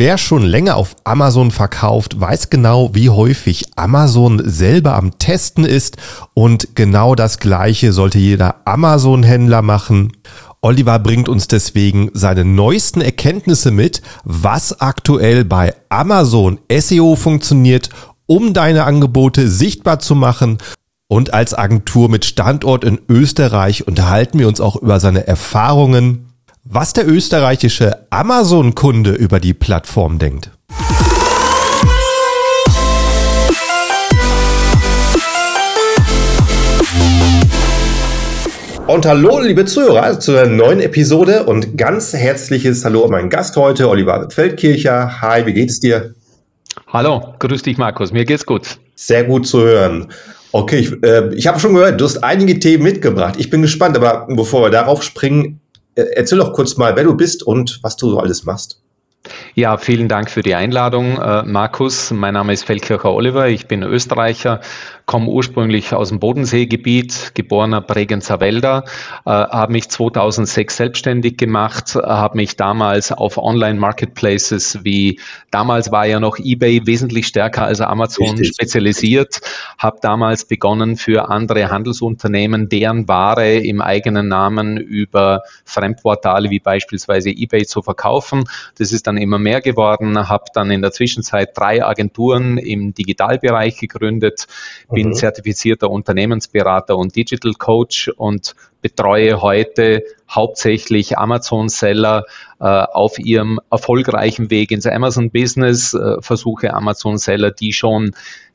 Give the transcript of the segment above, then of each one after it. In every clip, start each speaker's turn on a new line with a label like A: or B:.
A: Wer schon länger auf Amazon verkauft, weiß genau, wie häufig Amazon selber am Testen ist und genau das Gleiche sollte jeder Amazon-Händler machen. Oliver bringt uns deswegen seine neuesten Erkenntnisse mit, was aktuell bei Amazon SEO funktioniert, um deine Angebote sichtbar zu machen. Und als Agentur mit Standort in Österreich unterhalten wir uns auch über seine Erfahrungen was der österreichische Amazon-Kunde über die Plattform denkt. Und hallo, liebe Zuhörer, zu einer neuen Episode und ganz herzliches Hallo an meinen Gast heute, Oliver Feldkircher. Hi, wie geht es dir?
B: Hallo, grüß dich, Markus. Mir geht's gut.
A: Sehr gut zu hören. Okay, ich, äh, ich habe schon gehört, du hast einige Themen mitgebracht. Ich bin gespannt, aber bevor wir darauf springen, erzähl doch kurz mal, wer du bist und was du so alles machst.
B: Ja, vielen Dank für die Einladung, äh, Markus. Mein Name ist Feldkircher Oliver. Ich bin Österreicher, komme ursprünglich aus dem Bodenseegebiet, geborener Bregenzer Wälder, äh, habe mich 2006 selbstständig gemacht, habe mich damals auf Online-Marketplaces wie damals war ja noch eBay wesentlich stärker als Amazon Richtig. spezialisiert, habe damals begonnen für andere Handelsunternehmen deren Ware im eigenen Namen über Fremdportale wie beispielsweise eBay zu verkaufen. Das ist dann immer mehr geworden, habe dann in der Zwischenzeit drei Agenturen im Digitalbereich gegründet, bin mhm. zertifizierter Unternehmensberater und Digital Coach und betreue heute hauptsächlich Amazon-Seller äh, auf ihrem erfolgreichen Weg ins Amazon-Business, äh, versuche Amazon-Seller, die schon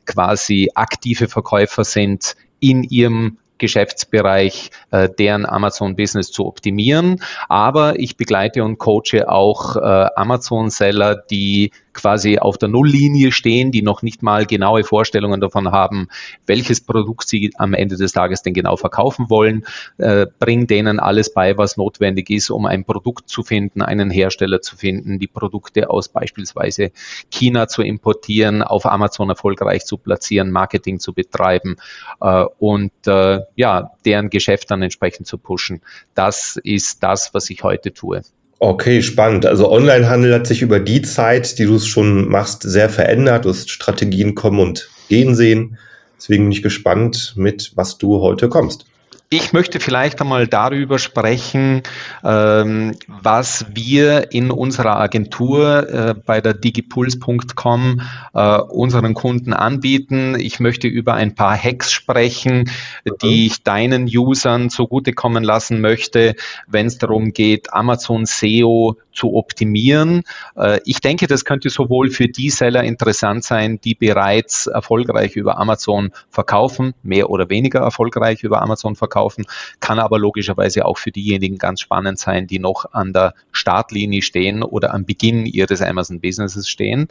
B: quasi aktive Verkäufer sind, in ihrem Geschäftsbereich äh, deren Amazon-Business zu optimieren. Aber ich begleite und coache auch äh, Amazon-Seller, die quasi auf der Nulllinie stehen, die noch nicht mal genaue Vorstellungen davon haben, welches Produkt sie am Ende des Tages denn genau verkaufen wollen, äh, bring denen alles bei, was notwendig ist, um ein Produkt zu finden, einen Hersteller zu finden, die Produkte aus beispielsweise China zu importieren, auf Amazon erfolgreich zu platzieren, Marketing zu betreiben äh, und äh, ja, deren Geschäft dann entsprechend zu pushen. Das ist das, was ich heute tue.
A: Okay, spannend. Also Onlinehandel hat sich über die Zeit, die du es schon machst, sehr verändert. Du hast Strategien kommen und gehen sehen. Deswegen bin ich gespannt, mit was du heute kommst.
B: Ich möchte vielleicht einmal darüber sprechen, ähm, was wir in unserer Agentur äh, bei der digipuls.com äh, unseren Kunden anbieten. Ich möchte über ein paar Hacks sprechen, die ich deinen Usern zugutekommen lassen möchte, wenn es darum geht, Amazon SEO zu optimieren. Äh, ich denke, das könnte sowohl für die Seller interessant sein, die bereits erfolgreich über Amazon verkaufen, mehr oder weniger erfolgreich über Amazon verkaufen, kaufen, kann aber logischerweise auch für diejenigen ganz spannend sein, die noch an der Startlinie stehen oder am Beginn ihres Amazon Businesses stehen.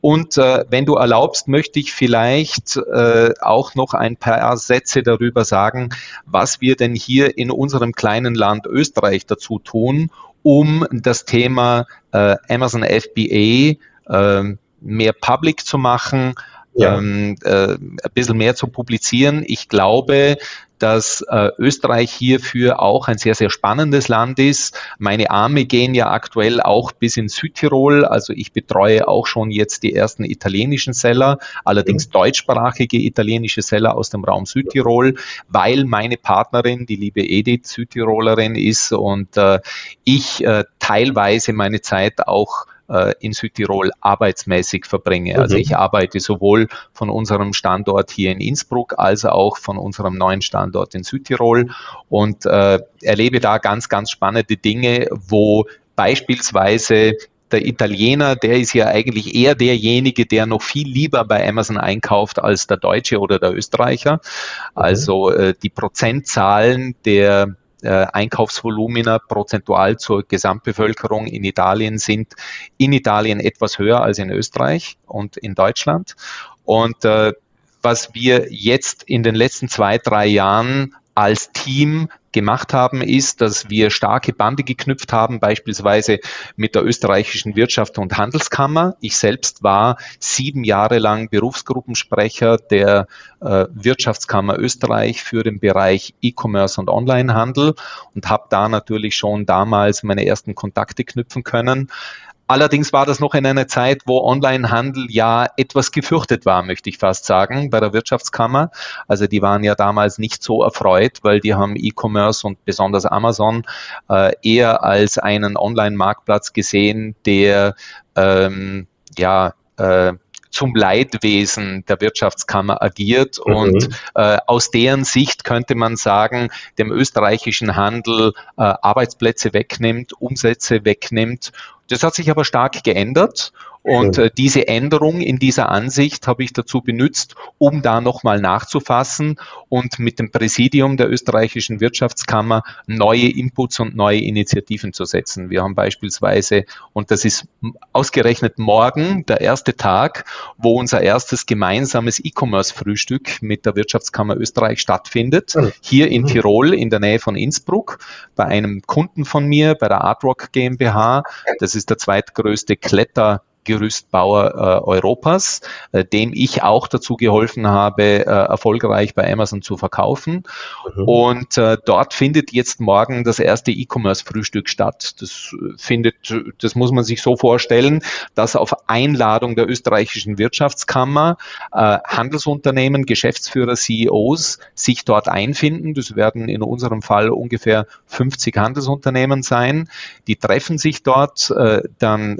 B: Und äh, wenn du erlaubst, möchte ich vielleicht äh, auch noch ein paar Sätze darüber sagen, was wir denn hier in unserem kleinen Land Österreich dazu tun, um das Thema äh, Amazon FBA äh, mehr public zu machen, ja. ähm, äh, ein bisschen mehr zu publizieren. Ich glaube, dass äh, Österreich hierfür auch ein sehr, sehr spannendes Land ist. Meine Arme gehen ja aktuell auch bis in Südtirol. Also ich betreue auch schon jetzt die ersten italienischen Seller, allerdings deutschsprachige italienische Seller aus dem Raum Südtirol, weil meine Partnerin, die liebe Edith, Südtirolerin ist und äh, ich äh, teilweise meine Zeit auch in Südtirol arbeitsmäßig verbringe. Also mhm. ich arbeite sowohl von unserem Standort hier in Innsbruck als auch von unserem neuen Standort in Südtirol und äh, erlebe da ganz, ganz spannende Dinge, wo beispielsweise der Italiener, der ist ja eigentlich eher derjenige, der noch viel lieber bei Amazon einkauft als der Deutsche oder der Österreicher. Also äh, die Prozentzahlen der äh, Einkaufsvolumina prozentual zur Gesamtbevölkerung in Italien sind in Italien etwas höher als in Österreich und in Deutschland. Und äh, was wir jetzt in den letzten zwei, drei Jahren als Team gemacht haben, ist, dass wir starke Bande geknüpft haben, beispielsweise mit der österreichischen Wirtschaft und Handelskammer. Ich selbst war sieben Jahre lang Berufsgruppensprecher der äh, Wirtschaftskammer Österreich für den Bereich E-Commerce und Onlinehandel und habe da natürlich schon damals meine ersten Kontakte knüpfen können. Allerdings war das noch in einer Zeit, wo Onlinehandel ja etwas gefürchtet war, möchte ich fast sagen, bei der Wirtschaftskammer. Also die waren ja damals nicht so erfreut, weil die haben E-Commerce und besonders Amazon äh, eher als einen Online-Marktplatz gesehen, der ähm, ja äh, zum Leidwesen der Wirtschaftskammer agiert. Mhm. Und äh, aus deren Sicht könnte man sagen, dem österreichischen Handel äh, Arbeitsplätze wegnimmt, Umsätze wegnimmt. Das hat sich aber stark geändert und äh, diese Änderung in dieser Ansicht habe ich dazu benutzt, um da nochmal nachzufassen und mit dem Präsidium der österreichischen Wirtschaftskammer neue Inputs und neue Initiativen zu setzen. Wir haben beispielsweise, und das ist ausgerechnet morgen der erste Tag, wo unser erstes gemeinsames E-Commerce-Frühstück mit der Wirtschaftskammer Österreich stattfindet, hier in mhm. Tirol in der Nähe von Innsbruck, bei einem Kunden von mir, bei der Artrock GmbH. Das ist der zweitgrößte Kletter Gerüstbauer äh, Europas, äh, dem ich auch dazu geholfen habe, äh, erfolgreich bei Amazon zu verkaufen. Mhm. Und äh, dort findet jetzt morgen das erste E-Commerce-Frühstück statt. Das äh, findet, das muss man sich so vorstellen, dass auf Einladung der österreichischen Wirtschaftskammer äh, Handelsunternehmen, Geschäftsführer, CEOs sich dort einfinden. Das werden in unserem Fall ungefähr 50 Handelsunternehmen sein. Die treffen sich dort, dann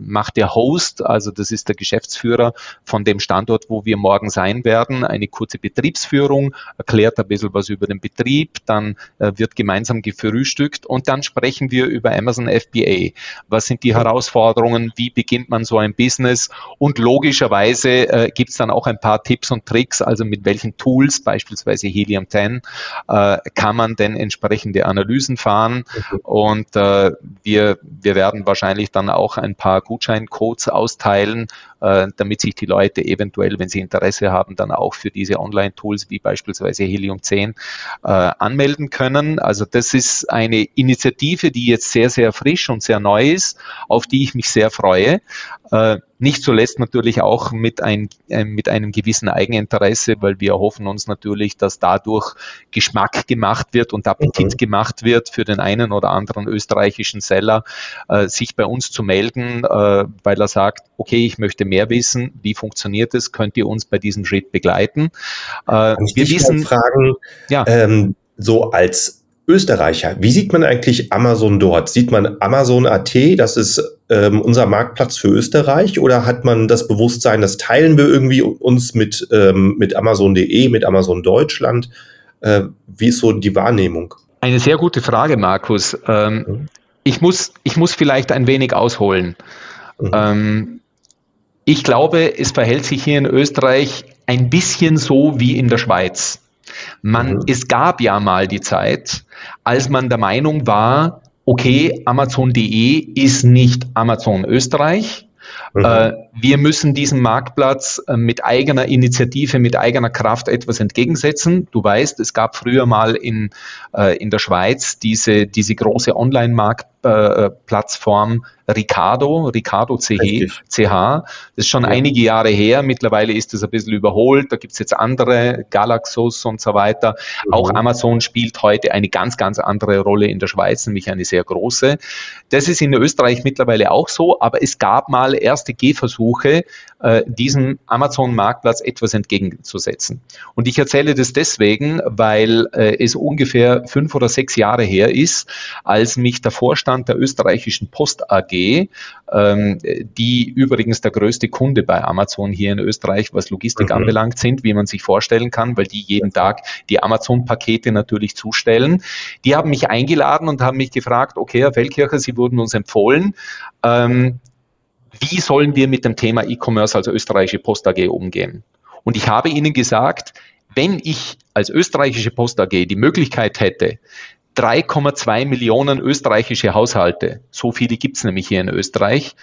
B: macht der der Host, also das ist der Geschäftsführer von dem Standort, wo wir morgen sein werden, eine kurze Betriebsführung, erklärt ein bisschen was über den Betrieb, dann äh, wird gemeinsam gefrühstückt und dann sprechen wir über Amazon FBA. Was sind die Herausforderungen? Wie beginnt man so ein Business? Und logischerweise äh, gibt es dann auch ein paar Tipps und Tricks, also mit welchen Tools, beispielsweise Helium 10, äh, kann man denn entsprechende Analysen fahren. Mhm. Und äh, wir, wir werden wahrscheinlich dann auch ein paar Gutscheine Codes austeilen, äh, damit sich die Leute eventuell, wenn sie Interesse haben, dann auch für diese Online-Tools wie beispielsweise Helium 10 äh, anmelden können. Also das ist eine Initiative, die jetzt sehr, sehr frisch und sehr neu ist, auf die ich mich sehr freue. Äh, nicht zuletzt natürlich auch mit, ein, äh, mit einem gewissen Eigeninteresse, weil wir hoffen uns natürlich, dass dadurch Geschmack gemacht wird und Appetit mhm. gemacht wird für den einen oder anderen österreichischen Seller, äh, sich bei uns zu melden, weil er sagt, okay, ich möchte mehr wissen, wie funktioniert es, könnt ihr uns bei diesem Schritt begleiten.
A: Äh, wir wissen, fragen, ja. ähm, so als Österreicher. Wie sieht man eigentlich Amazon dort? Sieht man Amazon.at, das ist ähm, unser Marktplatz für Österreich, oder hat man das Bewusstsein, das teilen wir irgendwie uns mit, ähm, mit Amazon.de, mit Amazon Deutschland? Äh, wie ist so die Wahrnehmung?
B: Eine sehr gute Frage, Markus. Ähm, mhm. ich, muss, ich muss vielleicht ein wenig ausholen. Mhm. Ähm, ich glaube, es verhält sich hier in Österreich ein bisschen so wie in der Schweiz. Man, mhm. es gab ja mal die Zeit, als man der Meinung war, okay, Amazon.de ist nicht Amazon Österreich. Mhm. Äh, wir müssen diesem Marktplatz äh, mit eigener Initiative, mit eigener Kraft etwas entgegensetzen. Du weißt, es gab früher mal in, äh, in der Schweiz diese, diese große Online-Marktplattform Ricardo, Ricardo CH, CH. Das ist schon ja. einige Jahre her. Mittlerweile ist es ein bisschen überholt. Da gibt es jetzt andere, Galaxus und so weiter. Mhm. Auch Amazon spielt heute eine ganz, ganz andere Rolle in der Schweiz, nämlich eine sehr große. Das ist in Österreich mittlerweile auch so, aber es gab mal erste Gehversuche, äh, diesem Amazon-Marktplatz etwas entgegenzusetzen. Und ich erzähle das deswegen, weil äh, es ungefähr fünf oder sechs Jahre her ist, als mich der Vorstand der österreichischen Post AG ähm, die übrigens der größte Kunde bei Amazon hier in Österreich, was Logistik mhm. anbelangt sind, wie man sich vorstellen kann, weil die jeden Tag die Amazon-Pakete natürlich zustellen. Die haben mich eingeladen und haben mich gefragt, okay, Herr Feldkircher, Sie wurden uns empfohlen. Ähm, wie sollen wir mit dem Thema E-Commerce als österreichische Post AG umgehen? Und ich habe Ihnen gesagt, wenn ich als österreichische Post AG die Möglichkeit hätte, 3,2 Millionen österreichische Haushalte, so viele gibt es nämlich hier in Österreich,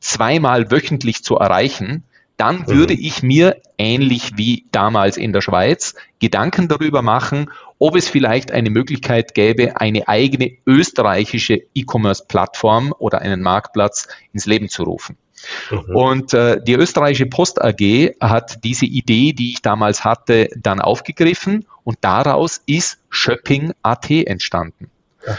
B: zweimal wöchentlich zu erreichen, dann mhm. würde ich mir, ähnlich wie damals in der Schweiz, Gedanken darüber machen, ob es vielleicht eine Möglichkeit gäbe, eine eigene österreichische E-Commerce-Plattform oder einen Marktplatz ins Leben zu rufen. Mhm. Und äh, die österreichische Post AG hat diese Idee, die ich damals hatte, dann aufgegriffen und daraus ist Shopping.at entstanden.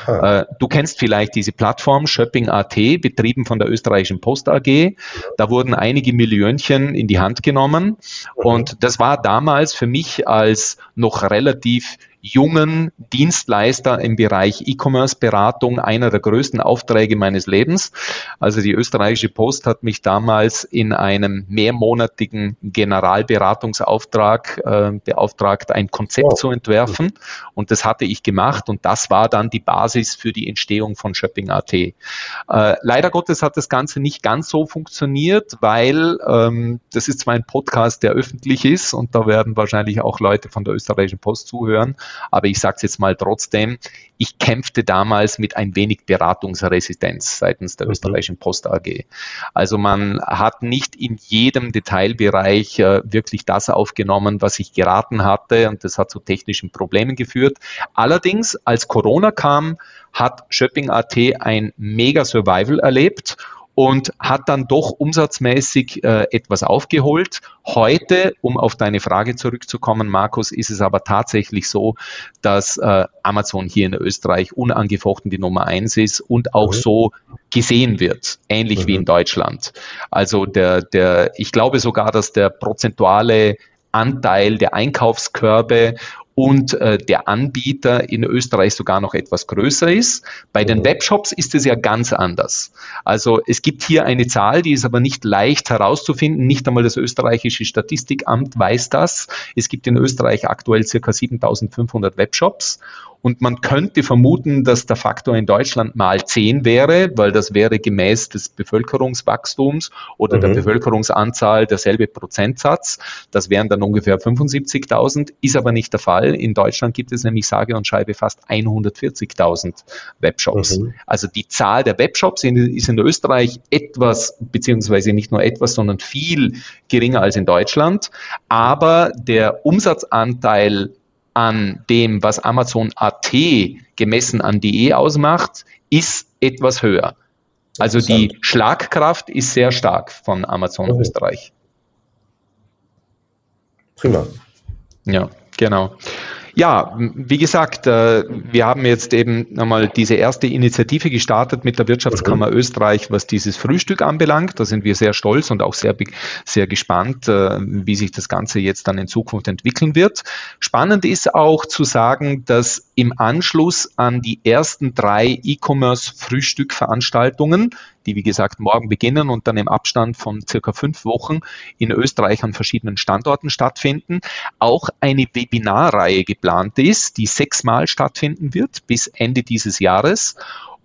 B: Äh, du kennst vielleicht diese Plattform Shopping.at, betrieben von der österreichischen Post AG. Da wurden einige Millionchen in die Hand genommen. Und das war damals für mich als noch relativ jungen Dienstleister im Bereich E-Commerce-Beratung einer der größten Aufträge meines Lebens. Also die österreichische Post hat mich damals in einem mehrmonatigen Generalberatungsauftrag äh, beauftragt, ein Konzept oh. zu entwerfen. Und das hatte ich gemacht und das war dann die Basis für die Entstehung von Shopping.at. Äh, leider Gottes hat das Ganze nicht ganz so funktioniert, weil ähm, das ist zwar ein Podcast, der öffentlich ist und da werden wahrscheinlich auch Leute von der österreichischen Post zuhören, aber ich sage es jetzt mal trotzdem, ich kämpfte damals mit ein wenig Beratungsresistenz seitens der mhm. österreichischen Post AG. Also man hat nicht in jedem Detailbereich äh, wirklich das aufgenommen, was ich geraten hatte und das hat zu technischen Problemen geführt. Allerdings, als Corona kam, hat Shopping.at ein mega Survival erlebt und hat dann doch umsatzmäßig äh, etwas aufgeholt. Heute, um auf deine Frage zurückzukommen, Markus, ist es aber tatsächlich so, dass äh, Amazon hier in Österreich unangefochten die Nummer eins ist und auch mhm. so gesehen wird, ähnlich mhm. wie in Deutschland. Also der, der, ich glaube sogar, dass der prozentuale Anteil der Einkaufskörbe und äh, der Anbieter in Österreich sogar noch etwas größer ist. Bei den mhm. Webshops ist es ja ganz anders. Also es gibt hier eine Zahl, die ist aber nicht leicht herauszufinden. Nicht einmal das österreichische Statistikamt weiß das. Es gibt in Österreich aktuell circa 7500 Webshops und man könnte vermuten, dass der Faktor in Deutschland mal 10 wäre, weil das wäre gemäß des Bevölkerungswachstums oder mhm. der Bevölkerungsanzahl derselbe Prozentsatz. Das wären dann ungefähr 75.000, ist aber nicht der Fall. In Deutschland gibt es nämlich sage und schreibe fast 140.000 Webshops. Mhm. Also die Zahl der Webshops ist in Österreich etwas, beziehungsweise nicht nur etwas, sondern viel geringer als in Deutschland. Aber der Umsatzanteil an dem, was Amazon AT gemessen an DE ausmacht, ist etwas höher. Also die Schlagkraft ist sehr stark von Amazon mhm. Österreich.
A: Prima.
B: Ja, genau. Ja, wie gesagt, äh, wir haben jetzt eben nochmal diese erste Initiative gestartet mit der Wirtschaftskammer mhm. Österreich, was dieses Frühstück anbelangt. Da sind wir sehr stolz und auch sehr, sehr gespannt, äh, wie sich das Ganze jetzt dann in Zukunft entwickeln wird. Spannend ist auch zu sagen, dass im Anschluss an die ersten drei E-Commerce-Frühstück-Veranstaltungen, die wie gesagt morgen beginnen und dann im Abstand von circa fünf Wochen in Österreich an verschiedenen Standorten stattfinden, auch eine Webinarreihe geplant ist, die sechsmal stattfinden wird bis Ende dieses Jahres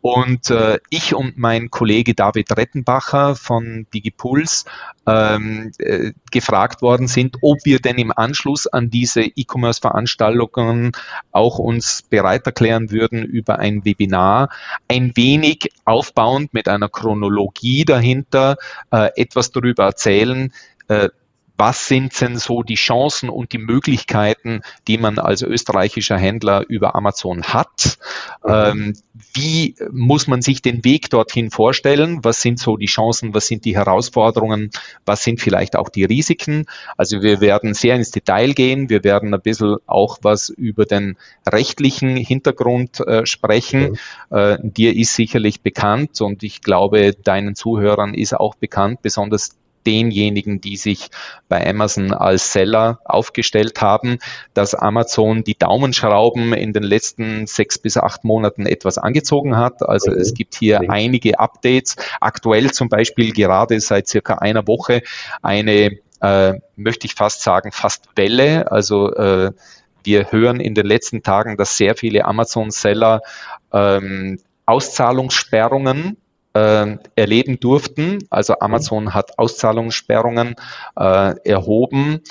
B: und äh, ich und mein Kollege David Rettenbacher von DigiPulse ähm, äh, gefragt worden sind, ob wir denn im Anschluss an diese E-Commerce-Veranstaltungen auch uns bereit erklären würden, über ein Webinar ein wenig aufbauend mit einer Chronologie dahinter äh, etwas darüber erzählen, äh, was sind denn so die Chancen und die Möglichkeiten, die man als österreichischer Händler über Amazon hat? Mhm. Ähm, wie muss man sich den Weg dorthin vorstellen? Was sind so die Chancen? Was sind die Herausforderungen? Was sind vielleicht auch die Risiken? Also wir werden sehr ins Detail gehen. Wir werden ein bisschen auch was über den rechtlichen Hintergrund äh, sprechen. Mhm. Äh, dir ist sicherlich bekannt und ich glaube, deinen Zuhörern ist auch bekannt, besonders denjenigen, die sich bei Amazon als Seller aufgestellt haben, dass Amazon die Daumenschrauben in den letzten sechs bis acht Monaten etwas angezogen hat. Also mhm. es gibt hier mhm. einige Updates. Aktuell zum Beispiel gerade seit circa einer Woche eine, äh, möchte ich fast sagen, fast Welle. Also äh, wir hören in den letzten Tagen, dass sehr viele Amazon-Seller ähm, Auszahlungssperrungen äh, erleben durften. Also Amazon hat Auszahlungssperrungen äh, erhoben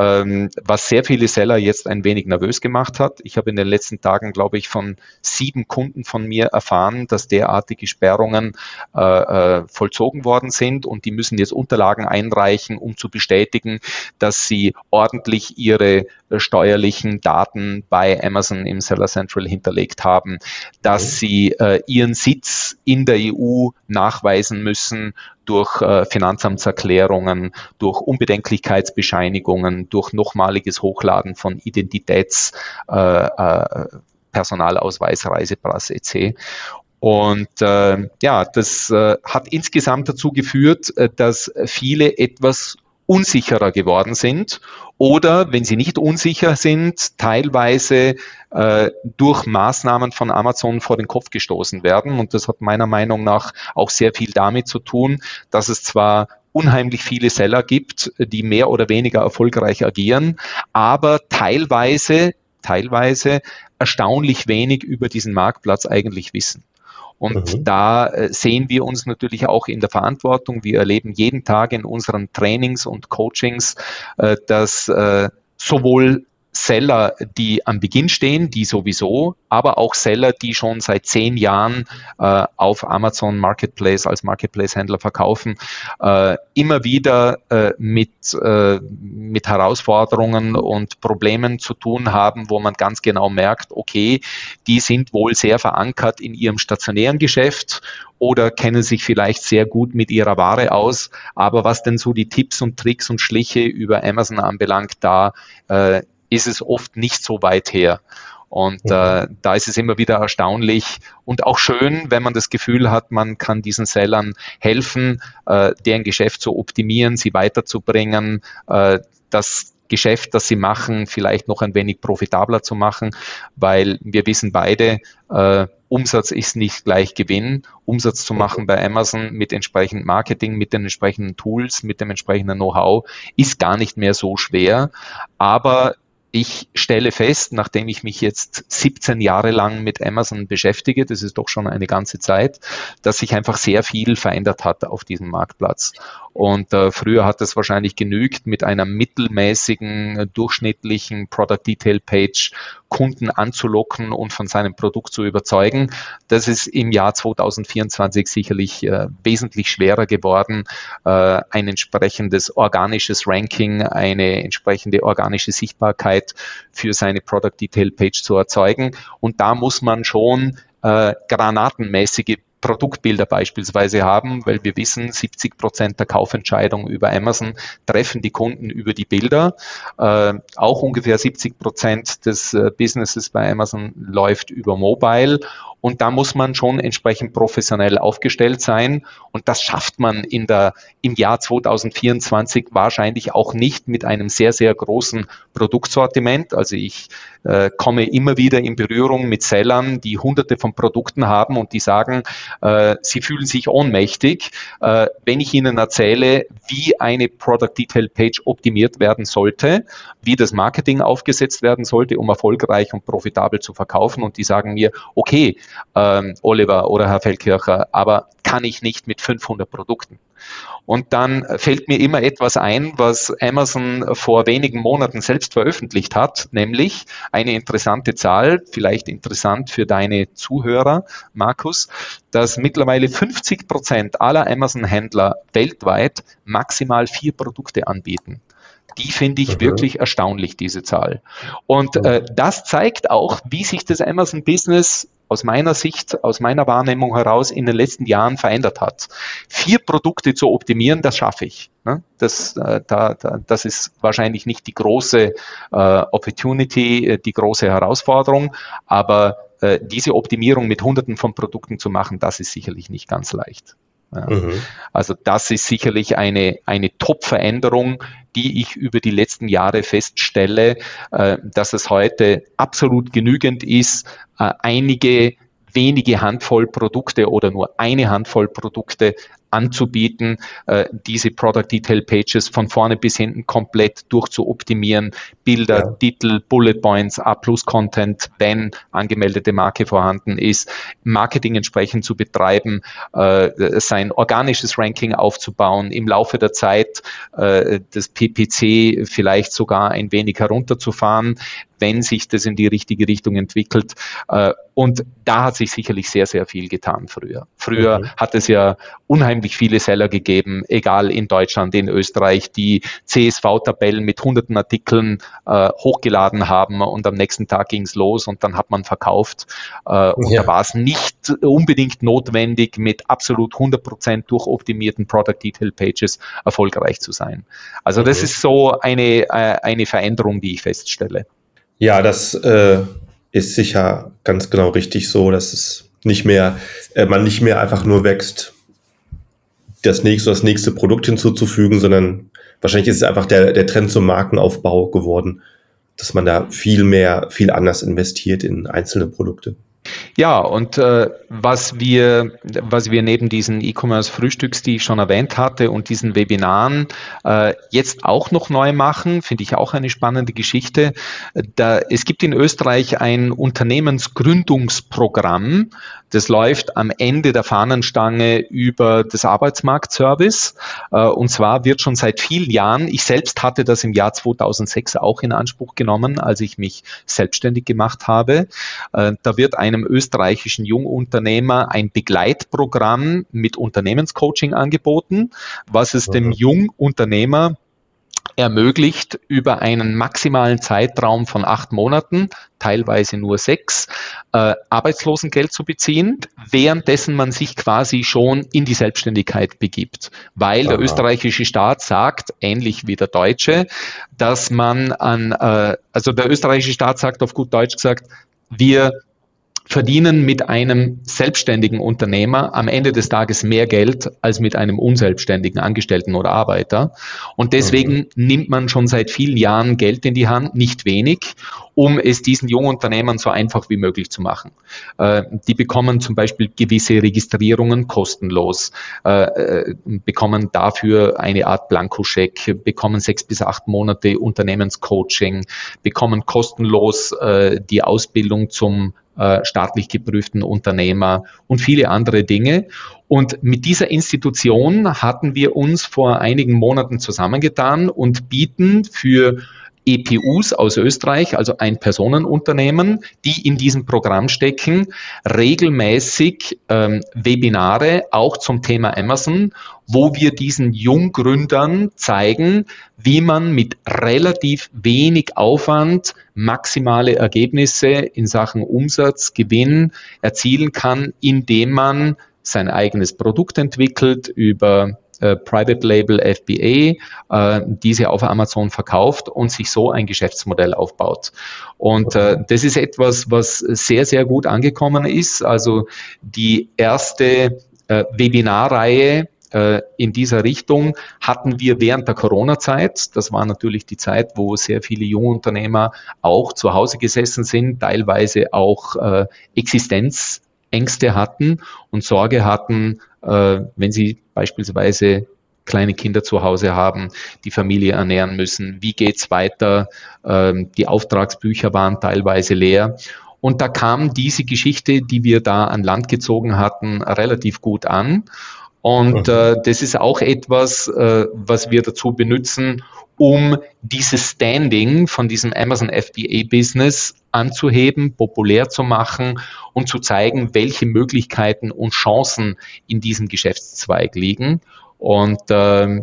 B: ähm, was sehr viele Seller jetzt ein wenig nervös gemacht hat. Ich habe in den letzten Tagen, glaube ich, von sieben Kunden von mir erfahren, dass derartige Sperrungen äh, äh, vollzogen worden sind und die müssen jetzt Unterlagen einreichen, um zu bestätigen, dass sie ordentlich ihre äh, steuerlichen Daten bei Amazon im Seller Central hinterlegt haben, dass okay. sie äh, ihren Sitz in der EU nachweisen müssen durch äh, Finanzamtserklärungen, durch Unbedenklichkeitsbescheinigungen, durch nochmaliges Hochladen von Identitäts, äh, äh, Personalausweis, Reisepass etc. Und äh, ja, das äh, hat insgesamt dazu geführt, äh, dass viele etwas unsicherer geworden sind oder, wenn sie nicht unsicher sind, teilweise äh, durch Maßnahmen von Amazon vor den Kopf gestoßen werden. Und das hat meiner Meinung nach auch sehr viel damit zu tun, dass es zwar unheimlich viele Seller gibt, die mehr oder weniger erfolgreich agieren, aber teilweise, teilweise erstaunlich wenig über diesen Marktplatz eigentlich wissen. Und mhm. da äh, sehen wir uns natürlich auch in der Verantwortung. Wir erleben jeden Tag in unseren Trainings und Coachings, äh, dass äh, sowohl Seller, die am Beginn stehen, die sowieso, aber auch Seller, die schon seit zehn Jahren äh, auf Amazon Marketplace als Marketplace-Händler verkaufen, äh, immer wieder äh, mit, äh, mit Herausforderungen und Problemen zu tun haben, wo man ganz genau merkt, okay, die sind wohl sehr verankert in ihrem stationären Geschäft oder kennen sich vielleicht sehr gut mit ihrer Ware aus. Aber was denn so die Tipps und Tricks und Schliche über Amazon anbelangt, da äh, ist es oft nicht so weit her. Und mhm. äh, da ist es immer wieder erstaunlich und auch schön, wenn man das Gefühl hat, man kann diesen Sellern helfen, äh, deren Geschäft zu optimieren, sie weiterzubringen, äh, das Geschäft, das sie machen, vielleicht noch ein wenig profitabler zu machen, weil wir wissen beide, äh, Umsatz ist nicht gleich Gewinn. Umsatz zu machen bei Amazon mit entsprechendem Marketing, mit den entsprechenden Tools, mit dem entsprechenden Know-how ist gar nicht mehr so schwer. Aber ich stelle fest, nachdem ich mich jetzt 17 Jahre lang mit Amazon beschäftige, das ist doch schon eine ganze Zeit, dass sich einfach sehr viel verändert hat auf diesem Marktplatz. Und äh, früher hat es wahrscheinlich genügt, mit einer mittelmäßigen, äh, durchschnittlichen Product Detail Page Kunden anzulocken und von seinem Produkt zu überzeugen. Das ist im Jahr 2024 sicherlich äh, wesentlich schwerer geworden, äh, ein entsprechendes organisches Ranking, eine entsprechende organische Sichtbarkeit für seine Product Detail Page zu erzeugen. Und da muss man schon äh, granatenmäßige Produktbilder beispielsweise haben, weil wir wissen, 70 Prozent der Kaufentscheidungen über Amazon treffen die Kunden über die Bilder. Äh, auch ungefähr 70 Prozent des äh, Businesses bei Amazon läuft über Mobile und da muss man schon entsprechend professionell aufgestellt sein. Und das schafft man in der, im Jahr 2024 wahrscheinlich auch nicht mit einem sehr, sehr großen Produktsortiment. Also ich äh, komme immer wieder in Berührung mit Sellern, die hunderte von Produkten haben und die sagen, äh, sie fühlen sich ohnmächtig, äh, wenn ich ihnen erzähle, wie eine Product Detail Page optimiert werden sollte, wie das Marketing aufgesetzt werden sollte, um erfolgreich und profitabel zu verkaufen. Und die sagen mir, okay, ähm, Oliver oder Herr Feldkircher, aber kann ich nicht mit 500 Produkten. Und dann fällt mir immer etwas ein, was Amazon vor wenigen Monaten selbst veröffentlicht hat, nämlich eine interessante Zahl, vielleicht interessant für deine Zuhörer, Markus, dass mittlerweile 50 Prozent aller Amazon-Händler weltweit maximal vier Produkte anbieten. Die finde ich mhm. wirklich erstaunlich, diese Zahl. Und äh, das zeigt auch, wie sich das Amazon-Business aus meiner Sicht, aus meiner Wahrnehmung heraus in den letzten Jahren verändert hat. Vier Produkte zu optimieren, das schaffe ich. Ne? Das, äh, da, da, das ist wahrscheinlich nicht die große äh, Opportunity, äh, die große Herausforderung, aber diese Optimierung mit Hunderten von Produkten zu machen, das ist sicherlich nicht ganz leicht. Ja. Mhm. Also das ist sicherlich eine, eine Top-Veränderung, die ich über die letzten Jahre feststelle, äh, dass es heute absolut genügend ist, äh, einige wenige Handvoll Produkte oder nur eine Handvoll Produkte anzubieten, äh, diese Product Detail Pages von vorne bis hinten komplett durchzuoptimieren, Bilder, ja. Titel, Bullet Points, A-Plus-Content, wenn angemeldete Marke vorhanden ist, Marketing entsprechend zu betreiben, äh, sein organisches Ranking aufzubauen, im Laufe der Zeit äh, das PPC vielleicht sogar ein wenig herunterzufahren, wenn sich das in die richtige Richtung entwickelt. Und da hat sich sicherlich sehr, sehr viel getan früher. Früher mhm. hat es ja unheimlich viele Seller gegeben, egal in Deutschland, in Österreich, die CSV-Tabellen mit hunderten Artikeln äh, hochgeladen haben und am nächsten Tag ging es los und dann hat man verkauft. Äh, und ja. da war es nicht unbedingt notwendig, mit absolut 100% durchoptimierten Product Detail Pages erfolgreich zu sein. Also das ist so eine, äh, eine Veränderung, die ich feststelle.
C: Ja, das äh,
A: ist sicher ganz genau richtig so, dass es nicht mehr, äh, man nicht mehr einfach nur wächst, das nächste, das nächste Produkt hinzuzufügen, sondern wahrscheinlich ist es einfach der, der Trend zum Markenaufbau geworden, dass man da viel mehr, viel anders investiert in einzelne Produkte.
B: Ja, und äh, was wir, was wir neben diesen E-Commerce-Frühstücks, die ich schon erwähnt hatte, und diesen Webinaren äh, jetzt auch noch neu machen, finde ich auch eine spannende Geschichte. Da, es gibt in Österreich ein Unternehmensgründungsprogramm, das läuft am Ende der Fahnenstange über das Arbeitsmarktservice. Äh, und zwar wird schon seit vielen Jahren, ich selbst hatte das im Jahr 2006 auch in Anspruch genommen, als ich mich selbstständig gemacht habe. Äh, da wird einem österreichischen Jungunternehmer ein Begleitprogramm mit Unternehmenscoaching angeboten, was es dem Jungunternehmer ermöglicht, über einen maximalen Zeitraum von acht Monaten, teilweise nur sechs, äh, Arbeitslosengeld zu beziehen, währenddessen man sich quasi schon in die Selbstständigkeit begibt. Weil Aha. der österreichische Staat sagt, ähnlich wie der deutsche, dass man an, äh, also der österreichische Staat sagt auf gut Deutsch gesagt, wir verdienen mit einem selbstständigen Unternehmer am Ende des Tages mehr Geld als mit einem unselbstständigen Angestellten oder Arbeiter. Und deswegen mhm. nimmt man schon seit vielen Jahren Geld in die Hand, nicht wenig, um es diesen Jungunternehmern so einfach wie möglich zu machen. Äh, die bekommen zum Beispiel gewisse Registrierungen kostenlos, äh, äh bekommen dafür eine Art Blankoscheck, bekommen sechs bis acht Monate Unternehmenscoaching, bekommen kostenlos äh, die Ausbildung zum äh, staatlich geprüften Unternehmer und viele andere Dinge. Und mit dieser Institution hatten wir uns vor einigen Monaten zusammengetan und bieten für EPUs aus Österreich, also ein Personenunternehmen, die in diesem Programm stecken, regelmäßig ähm, Webinare auch zum Thema Amazon, wo wir diesen Junggründern zeigen, wie man mit relativ wenig Aufwand maximale Ergebnisse in Sachen Umsatz, Gewinn erzielen kann, indem man sein eigenes Produkt entwickelt über äh, Private Label FBA, äh, diese auf Amazon verkauft und sich so ein Geschäftsmodell aufbaut. Und äh, das ist etwas, was sehr, sehr gut angekommen ist. Also die erste äh, Webinarreihe äh, in dieser Richtung hatten wir während der Corona-Zeit. Das war natürlich die Zeit, wo sehr viele Jungunternehmer auch zu Hause gesessen sind, teilweise auch äh, Existenzängste hatten und Sorge hatten, äh, wenn sie beispielsweise kleine Kinder zu Hause haben, die Familie ernähren müssen. Wie geht's weiter? Ähm, die Auftragsbücher waren teilweise leer. Und da kam diese Geschichte, die wir da an Land gezogen hatten, relativ gut an. Und mhm. äh, das ist auch etwas, äh, was wir dazu benutzen, um dieses Standing von diesem Amazon FBA Business anzuheben, populär zu machen und zu zeigen, welche Möglichkeiten und Chancen in diesem Geschäftszweig liegen. Und äh,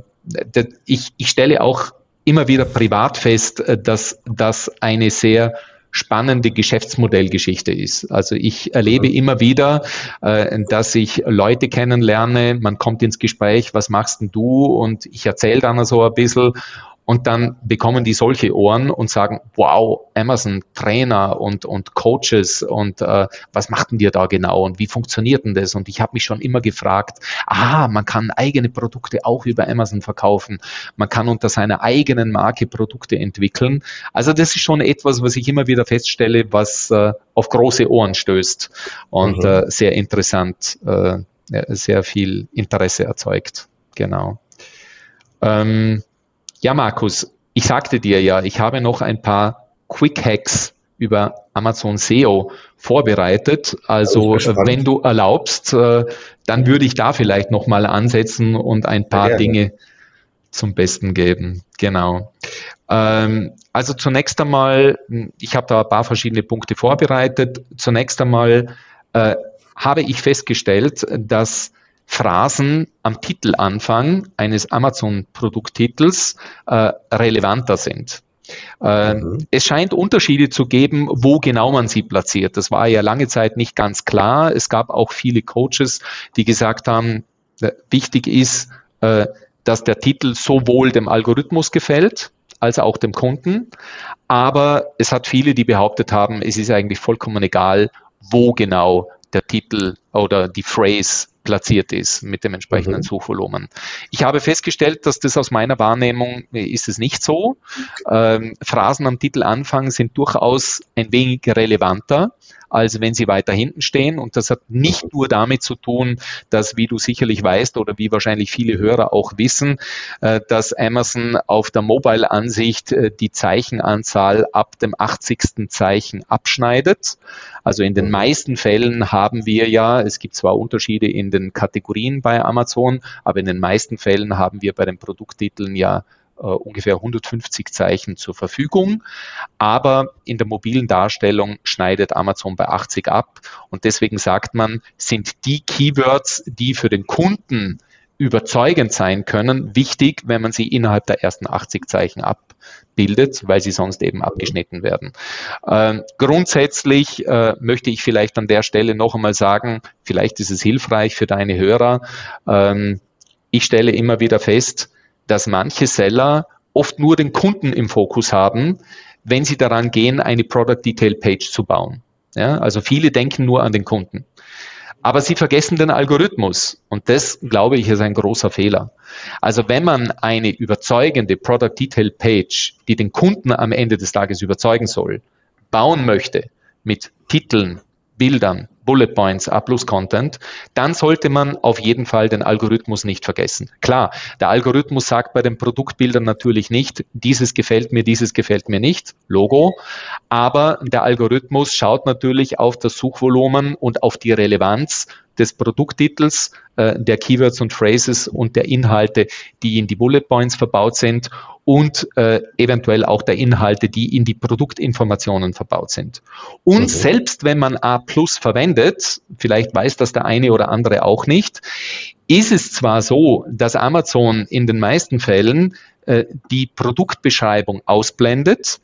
B: ich, ich stelle auch immer wieder privat fest, äh, dass das eine sehr spannende Geschäftsmodellgeschichte ist. Also ich erlebe immer wieder, äh, dass ich Leute kennenlerne, man kommt ins Gespräch, was machst denn du? Und ich erzähle dann so ein bisschen und dann bekommen die solche Ohren und sagen, wow, Amazon Trainer und, und Coaches und äh, was machten dir da genau und wie funktioniert denn das? Und ich habe mich schon immer gefragt, ah, man kann eigene Produkte auch über Amazon verkaufen. Man kann unter seiner eigenen Marke Produkte entwickeln. Also das ist schon etwas, was ich immer wieder feststelle, was äh, auf große Ohren stößt und mhm. äh, sehr interessant, äh, sehr viel Interesse erzeugt. Genau. Ähm, ja, Markus, ich sagte dir ja, ich habe noch ein paar Quick Hacks über Amazon SEO vorbereitet. Also wenn du erlaubst, äh, dann würde ich da vielleicht nochmal ansetzen und ein paar ja, Dinge zum Besten geben. Genau. Ähm, also zunächst einmal, ich habe da ein paar verschiedene Punkte vorbereitet. Zunächst einmal äh, habe ich festgestellt, dass Phrasen am Titelanfang eines Amazon-Produkttitels äh, relevanter sind. Äh, mhm. Es scheint Unterschiede zu geben, wo genau man sie platziert. Das war ja lange Zeit nicht ganz klar. Es gab auch viele Coaches, die gesagt haben, äh, wichtig ist, äh, dass der Titel sowohl dem Algorithmus gefällt, als auch dem Kunden. Aber es hat viele, die behauptet haben, es ist eigentlich vollkommen egal, wo genau der Titel oder die Phrase platziert ist mit dem entsprechenden mhm. Suchvolumen. Ich habe festgestellt, dass das aus meiner Wahrnehmung ist es nicht so. Ähm, Phrasen am Titelanfang sind durchaus ein wenig relevanter als wenn sie weiter hinten stehen. Und das hat nicht nur damit zu tun, dass, wie du sicherlich weißt oder wie wahrscheinlich viele Hörer auch wissen, äh, dass Amazon auf der Mobile-Ansicht äh, die Zeichenanzahl ab dem 80. Zeichen abschneidet. Also in den mhm. meisten Fällen haben wir ja, es gibt zwar Unterschiede in den Kategorien bei Amazon, aber in den meisten Fällen haben wir bei den Produkttiteln ja ungefähr 150 Zeichen zur Verfügung. Aber in der mobilen Darstellung schneidet Amazon bei 80 ab. Und deswegen sagt man, sind die Keywords, die für den Kunden überzeugend sein können, wichtig, wenn man sie innerhalb der ersten 80 Zeichen abbildet, weil sie sonst eben abgeschnitten werden. Ähm, grundsätzlich äh, möchte ich vielleicht an der Stelle noch einmal sagen, vielleicht ist es hilfreich für deine Hörer. Ähm, ich stelle immer wieder fest, dass manche Seller oft nur den Kunden im Fokus haben, wenn sie daran gehen, eine Product Detail Page zu bauen. Ja, also viele denken nur an den Kunden. Aber sie vergessen den Algorithmus. Und das, glaube ich, ist ein großer Fehler. Also wenn man eine überzeugende Product Detail Page, die den Kunden am Ende des Tages überzeugen soll, bauen möchte, mit Titeln, Bildern, Bullet Points, A-Plus-Content, dann sollte man auf jeden Fall den Algorithmus nicht vergessen. Klar, der Algorithmus sagt bei den Produktbildern natürlich nicht, dieses gefällt mir, dieses gefällt mir nicht, Logo, aber der Algorithmus schaut natürlich auf das Suchvolumen und auf die Relevanz des Produkttitels, äh, der Keywords und Phrases und der Inhalte, die in die Bullet Points verbaut sind und äh, eventuell auch der Inhalte, die in die Produktinformationen verbaut sind. Und okay. selbst wenn man A Plus verwendet, vielleicht weiß das der eine oder andere auch nicht, ist es zwar so, dass Amazon in den meisten Fällen äh, die Produktbeschreibung ausblendet,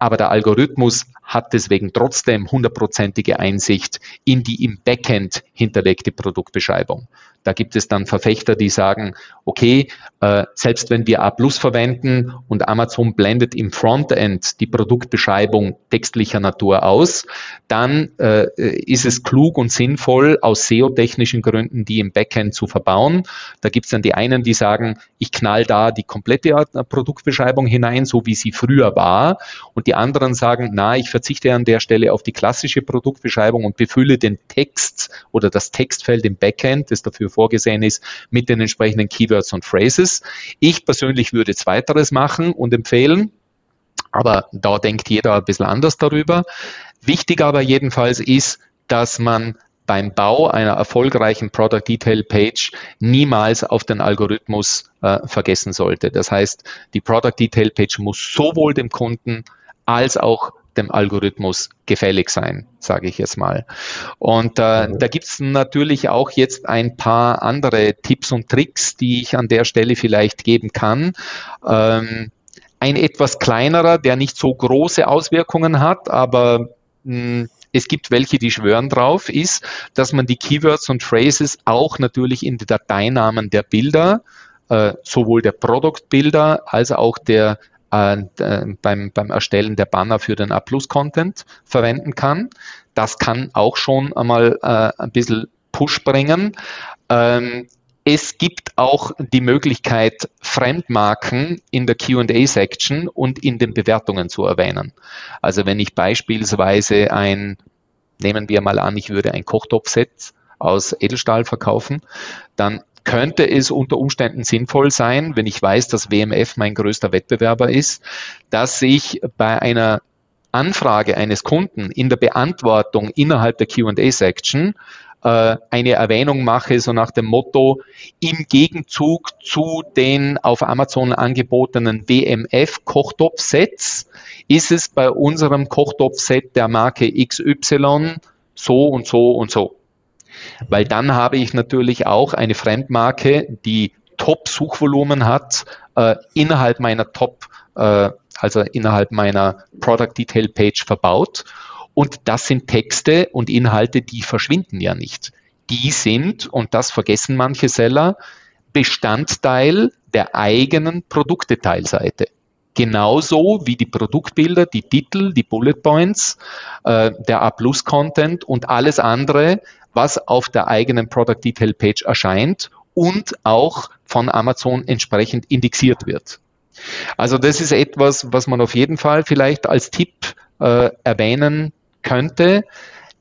B: aber der Algorithmus hat deswegen trotzdem hundertprozentige Einsicht in die im Backend hinterlegte Produktbeschreibung. Da gibt es dann Verfechter, die sagen, okay, äh, selbst wenn wir A Plus verwenden und Amazon blendet im Frontend die Produktbeschreibung textlicher Natur aus, dann äh, ist es klug und sinnvoll, aus SEO-technischen Gründen die im Backend zu verbauen. Da gibt es dann die einen, die sagen, ich knall da die komplette Produktbeschreibung hinein, so wie sie früher war. Und die anderen sagen, na, ich verzichte an der Stelle auf die klassische Produktbeschreibung und befülle den Text oder das Textfeld im Backend, das dafür vorgesehen ist, mit den entsprechenden Keywords und Phrases. Ich persönlich würde Zweiteres machen und empfehlen. Aber da denkt jeder ein bisschen anders darüber. Wichtig aber jedenfalls ist, dass man beim Bau einer erfolgreichen Product Detail Page niemals auf den Algorithmus äh, vergessen sollte. Das heißt, die Product Detail Page muss sowohl dem Kunden als auch dem Algorithmus gefällig sein, sage ich jetzt mal. Und äh, da gibt es natürlich auch jetzt ein paar andere Tipps und Tricks, die ich an der Stelle vielleicht geben kann. Ähm, ein etwas kleinerer, der nicht so große Auswirkungen hat, aber mh, hm, es gibt welche, die schwören drauf, ist, dass man die Keywords und Phrases auch natürlich in die Dateinamen der Bilder, äh, sowohl der Produktbilder als auch der äh, beim, beim Erstellen der Banner für den A-Plus-Content verwenden kann. Das kann auch schon einmal äh, ein bisschen Push bringen. Ähm, es gibt auch die Möglichkeit, Fremdmarken in der QA-Section und in den Bewertungen zu erwähnen. Also wenn ich beispielsweise ein, nehmen wir mal an, ich würde ein Kochtopfset aus Edelstahl verkaufen, dann könnte es unter Umständen sinnvoll sein, wenn ich weiß, dass WMF mein größter Wettbewerber ist, dass ich bei einer Anfrage eines Kunden in der Beantwortung innerhalb der QA-Section äh, eine Erwähnung mache, so nach dem Motto, im Gegenzug zu den auf Amazon angebotenen WMF-Kochtopf-Sets ist es bei unserem Kochtopf-Set der Marke XY so und so und so. Weil dann habe ich natürlich auch eine Fremdmarke, die Top-Suchvolumen hat, äh, innerhalb meiner Top, äh, also innerhalb meiner Product Detail Page verbaut. Und das sind Texte und Inhalte, die verschwinden ja nicht. Die sind, und das vergessen manche Seller, Bestandteil der eigenen Produktdetailseite. genauso wie die Produktbilder, die Titel, die Bullet Points, äh, der A-Plus-Content und alles andere, was auf der eigenen Product Detail Page erscheint und auch von Amazon entsprechend indexiert wird. Also das ist etwas, was man auf jeden Fall vielleicht als Tipp äh, erwähnen könnte.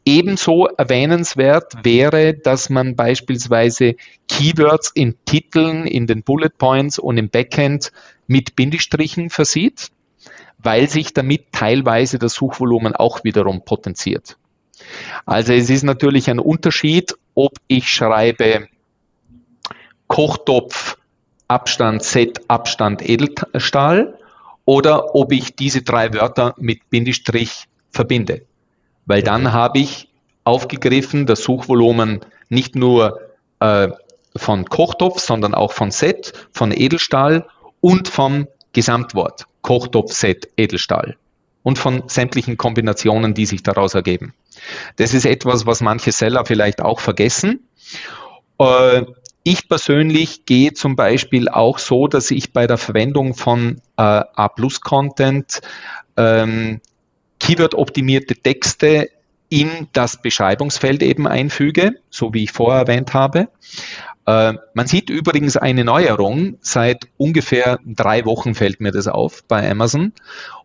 B: Ebenso erwähnenswert wäre, dass man beispielsweise Keywords in Titeln, in den Bullet Points und im Backend mit Bindestrichen versieht, weil sich damit teilweise das Suchvolumen auch wiederum potenziert. Also es ist natürlich ein Unterschied, ob ich schreibe Kochtopf Abstand Set Abstand Edelstahl oder ob ich diese drei Wörter mit Bindestrich verbinde. Weil dann habe ich aufgegriffen das Suchvolumen nicht nur äh, von Kochtopf, sondern auch von Set, von Edelstahl und vom Gesamtwort. Kochtopf, Set, Edelstahl und von sämtlichen Kombinationen, die sich daraus ergeben. Das ist etwas, was manche Seller vielleicht auch vergessen. Äh, ich persönlich gehe zum Beispiel auch so, dass ich bei der Verwendung von äh, A-Plus-Content ähm, Keyword-optimierte Texte in das Beschreibungsfeld eben einfüge, so wie ich vorher erwähnt habe. Äh, man sieht übrigens eine Neuerung, seit ungefähr drei Wochen fällt mir das auf bei Amazon.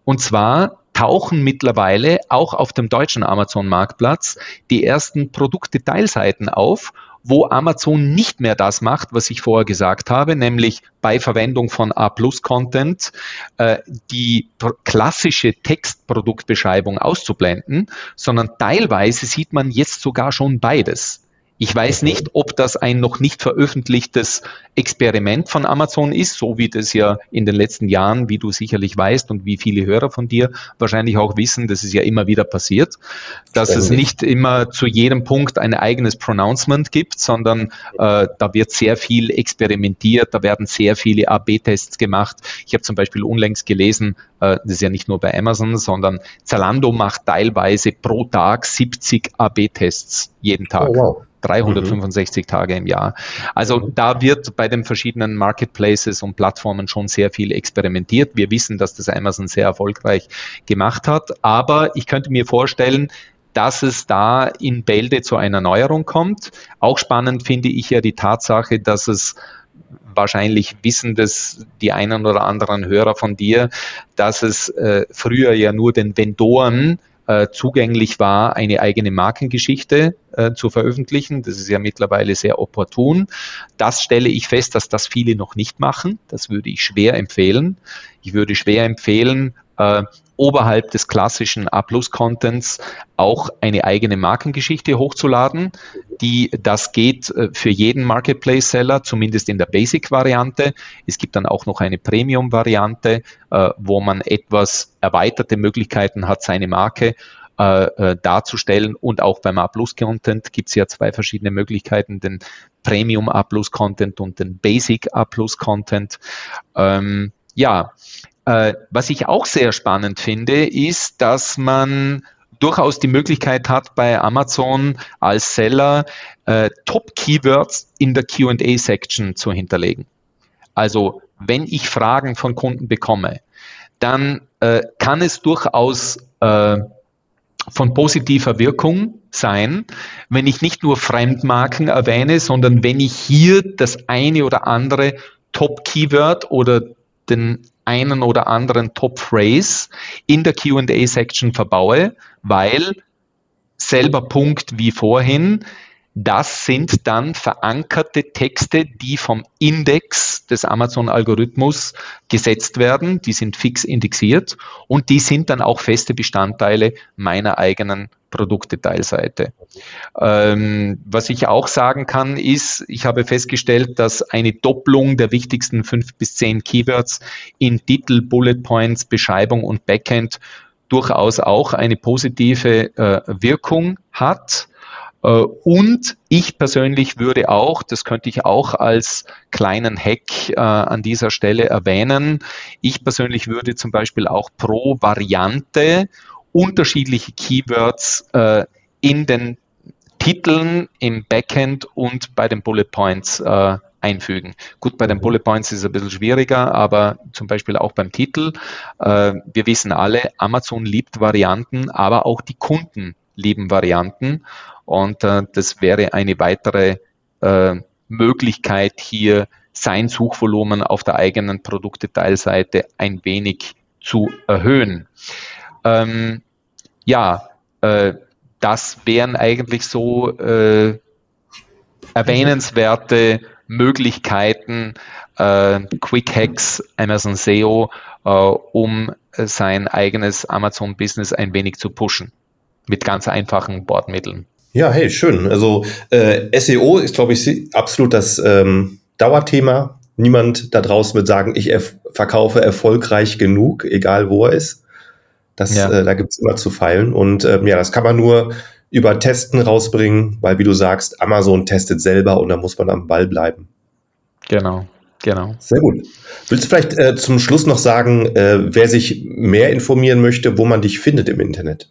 B: Und zwar tauchen mittlerweile auch auf dem deutschen Amazon-Marktplatz die ersten Produktdetailseiten auf, wo Amazon nicht mehr das macht, was ich vorher gesagt habe, nämlich bei Verwendung von A-Plus-Content äh, die klassische Textproduktbeschreibung auszublenden, sondern teilweise sieht man jetzt sogar schon beides. Ich weiß nicht, ob das ein noch nicht veröffentlichtes Experiment von Amazon ist, so wie das ja in den letzten Jahren, wie du sicherlich weißt und wie viele Hörer von dir wahrscheinlich auch wissen, das ist ja immer wieder passiert, dass Ständig. es nicht immer zu jedem Punkt ein eigenes Pronouncement gibt, sondern äh, da wird sehr viel experimentiert, da werden sehr viele AB-Tests gemacht. Ich habe zum Beispiel unlängst gelesen, äh, das ist ja nicht nur bei Amazon, sondern Zalando macht teilweise pro Tag 70 AB-Tests jeden Tag. Oh, wow. 365 mhm. Tage im Jahr. Also da wird bei den verschiedenen Marketplaces und Plattformen schon sehr viel experimentiert. Wir wissen, dass das Amazon sehr erfolgreich gemacht hat, aber ich könnte mir vorstellen, dass es da in Bälde zu einer Neuerung kommt. Auch spannend finde ich ja die Tatsache, dass es wahrscheinlich wissen das die einen oder anderen Hörer von dir, dass es äh, früher ja nur den Vendoren äh, zugänglich war, eine eigene Markengeschichte äh, zu veröffentlichen. Das ist ja mittlerweile sehr opportun. Das stelle ich fest, dass das viele noch nicht machen. Das würde ich schwer empfehlen. Ich würde schwer empfehlen, äh, oberhalb des klassischen A-Plus-Contents auch eine eigene Markengeschichte hochzuladen. Die, das geht äh, für jeden Marketplace-Seller, zumindest in der Basic-Variante. Es gibt dann auch noch eine Premium-Variante, äh, wo man etwas erweiterte Möglichkeiten hat, seine Marke äh, darzustellen. Und auch beim A-Plus-Content gibt es ja zwei verschiedene Möglichkeiten, den Premium A-Plus-Content und den Basic A-Plus-Content. Ähm, ja, äh, was ich auch sehr spannend finde, ist, dass man durchaus die Möglichkeit hat, bei Amazon als Seller äh, Top-Keywords in der QA-Section zu hinterlegen. Also wenn ich Fragen von Kunden bekomme, dann äh, kann es durchaus äh, von positiver Wirkung sein, wenn ich nicht nur Fremdmarken erwähne, sondern wenn ich hier das eine oder andere Top-Keyword oder den einen oder anderen Top-Phrase in der QA-Section verbaue, weil selber Punkt wie vorhin, das sind dann verankerte Texte, die vom Index des Amazon-Algorithmus gesetzt werden. Die sind fix indexiert und die sind dann auch feste Bestandteile meiner eigenen Produktdetailseite. Ähm, was ich auch sagen kann, ist, ich habe festgestellt, dass eine Doppelung der wichtigsten fünf bis zehn Keywords in Titel, Bullet Points, Beschreibung und Backend durchaus auch eine positive äh, Wirkung hat. Äh, und ich persönlich würde auch, das könnte ich auch als kleinen Hack äh, an dieser Stelle erwähnen, ich persönlich würde zum Beispiel auch pro Variante unterschiedliche Keywords äh, in den Titeln im Backend und bei den Bullet Points äh, einfügen. Gut, bei den mhm. Bullet Points ist es ein bisschen schwieriger, aber zum Beispiel auch beim Titel. Äh, wir wissen alle, Amazon liebt Varianten, aber auch die Kunden lieben Varianten. Und äh, das wäre eine weitere äh, Möglichkeit, hier sein Suchvolumen auf der eigenen Produktdetailseite ein wenig zu erhöhen. Ähm, ja, äh, das wären eigentlich so äh, erwähnenswerte Möglichkeiten, äh, Quick Hacks, Amazon SEO, äh, um sein eigenes Amazon-Business ein wenig zu pushen. Mit ganz einfachen Bordmitteln.
A: Ja, hey, schön. Also äh, SEO ist, glaube ich, absolut das ähm, Dauerthema. Niemand da draußen wird sagen, ich erf verkaufe erfolgreich genug, egal wo er ist. Das, ja. äh, da gibt es immer zu feilen. Und ähm, ja, das kann man nur über Testen rausbringen, weil wie du sagst, Amazon testet selber und da muss man am Ball bleiben.
B: Genau, genau.
A: Sehr gut. Willst du vielleicht äh, zum Schluss noch sagen, äh, wer sich mehr informieren möchte, wo man dich findet im Internet?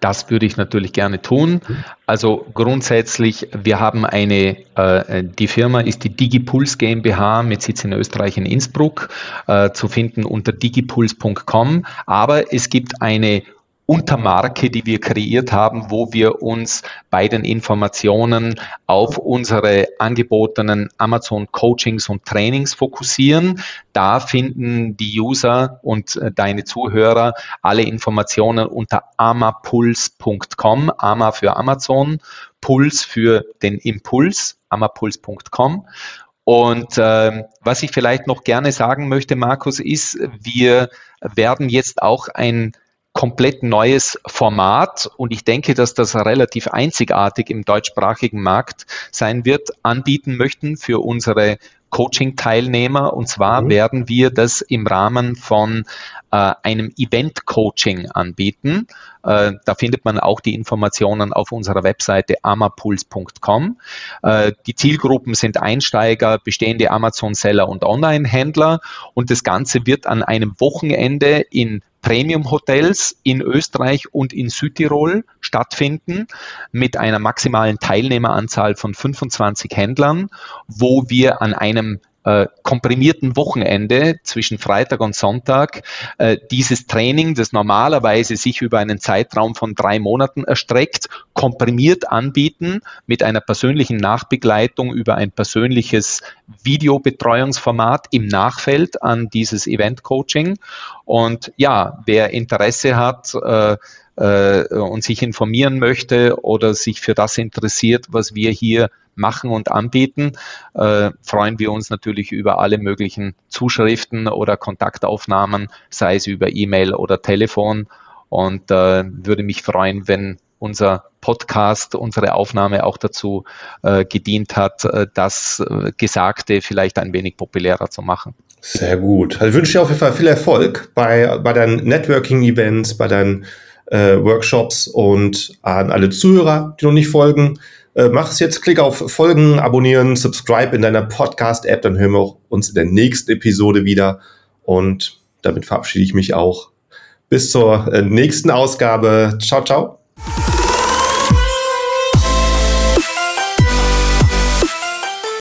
B: Das würde ich natürlich gerne tun. Also grundsätzlich, wir haben eine, äh, die Firma ist die Digipuls GmbH mit Sitz in Österreich in Innsbruck, äh, zu finden unter digipuls.com. Aber es gibt eine Untermarke, die wir kreiert haben, wo wir uns bei den Informationen auf unsere angebotenen Amazon Coachings und Trainings fokussieren. Da finden die User und äh, deine Zuhörer alle Informationen unter amapuls.com, ama für Amazon, Puls für den Impuls, amapuls.com. Und äh, was ich vielleicht noch gerne sagen möchte, Markus, ist, wir werden jetzt auch ein komplett neues Format und ich denke, dass das relativ einzigartig im deutschsprachigen Markt sein wird, anbieten möchten für unsere Coaching-Teilnehmer. Und zwar mhm. werden wir das im Rahmen von äh, einem Event-Coaching anbieten. Äh, da findet man auch die Informationen auf unserer Webseite amapuls.com. Äh, die Zielgruppen sind Einsteiger, bestehende Amazon-Seller und Online-Händler. Und das Ganze wird an einem Wochenende in Premium-Hotels in Österreich und in Südtirol stattfinden mit einer maximalen Teilnehmeranzahl von 25 Händlern, wo wir an einem äh, komprimierten Wochenende zwischen Freitag und Sonntag äh, dieses Training, das normalerweise sich über einen Zeitraum von drei Monaten erstreckt, komprimiert anbieten mit einer persönlichen Nachbegleitung über ein persönliches Videobetreuungsformat im Nachfeld an dieses Event-Coaching. Und ja, wer Interesse hat, äh, äh, und sich informieren möchte oder sich für das interessiert, was wir hier machen und anbieten, äh, freuen wir uns natürlich über alle möglichen Zuschriften oder Kontaktaufnahmen, sei es über E-Mail oder Telefon. Und äh, würde mich freuen, wenn unser Podcast, unsere Aufnahme auch dazu äh, gedient hat, äh, das äh, Gesagte vielleicht ein wenig populärer zu machen.
A: Sehr gut. Also ich wünsche dir auf jeden Fall viel Erfolg bei, bei deinen Networking-Events, bei deinen äh, Workshops und an alle Zuhörer, die noch nicht folgen. Äh, mach es jetzt, klick auf Folgen, abonnieren, subscribe in deiner Podcast-App, dann hören wir uns in der nächsten Episode wieder. Und damit verabschiede ich mich auch. Bis zur äh, nächsten Ausgabe. Ciao, ciao.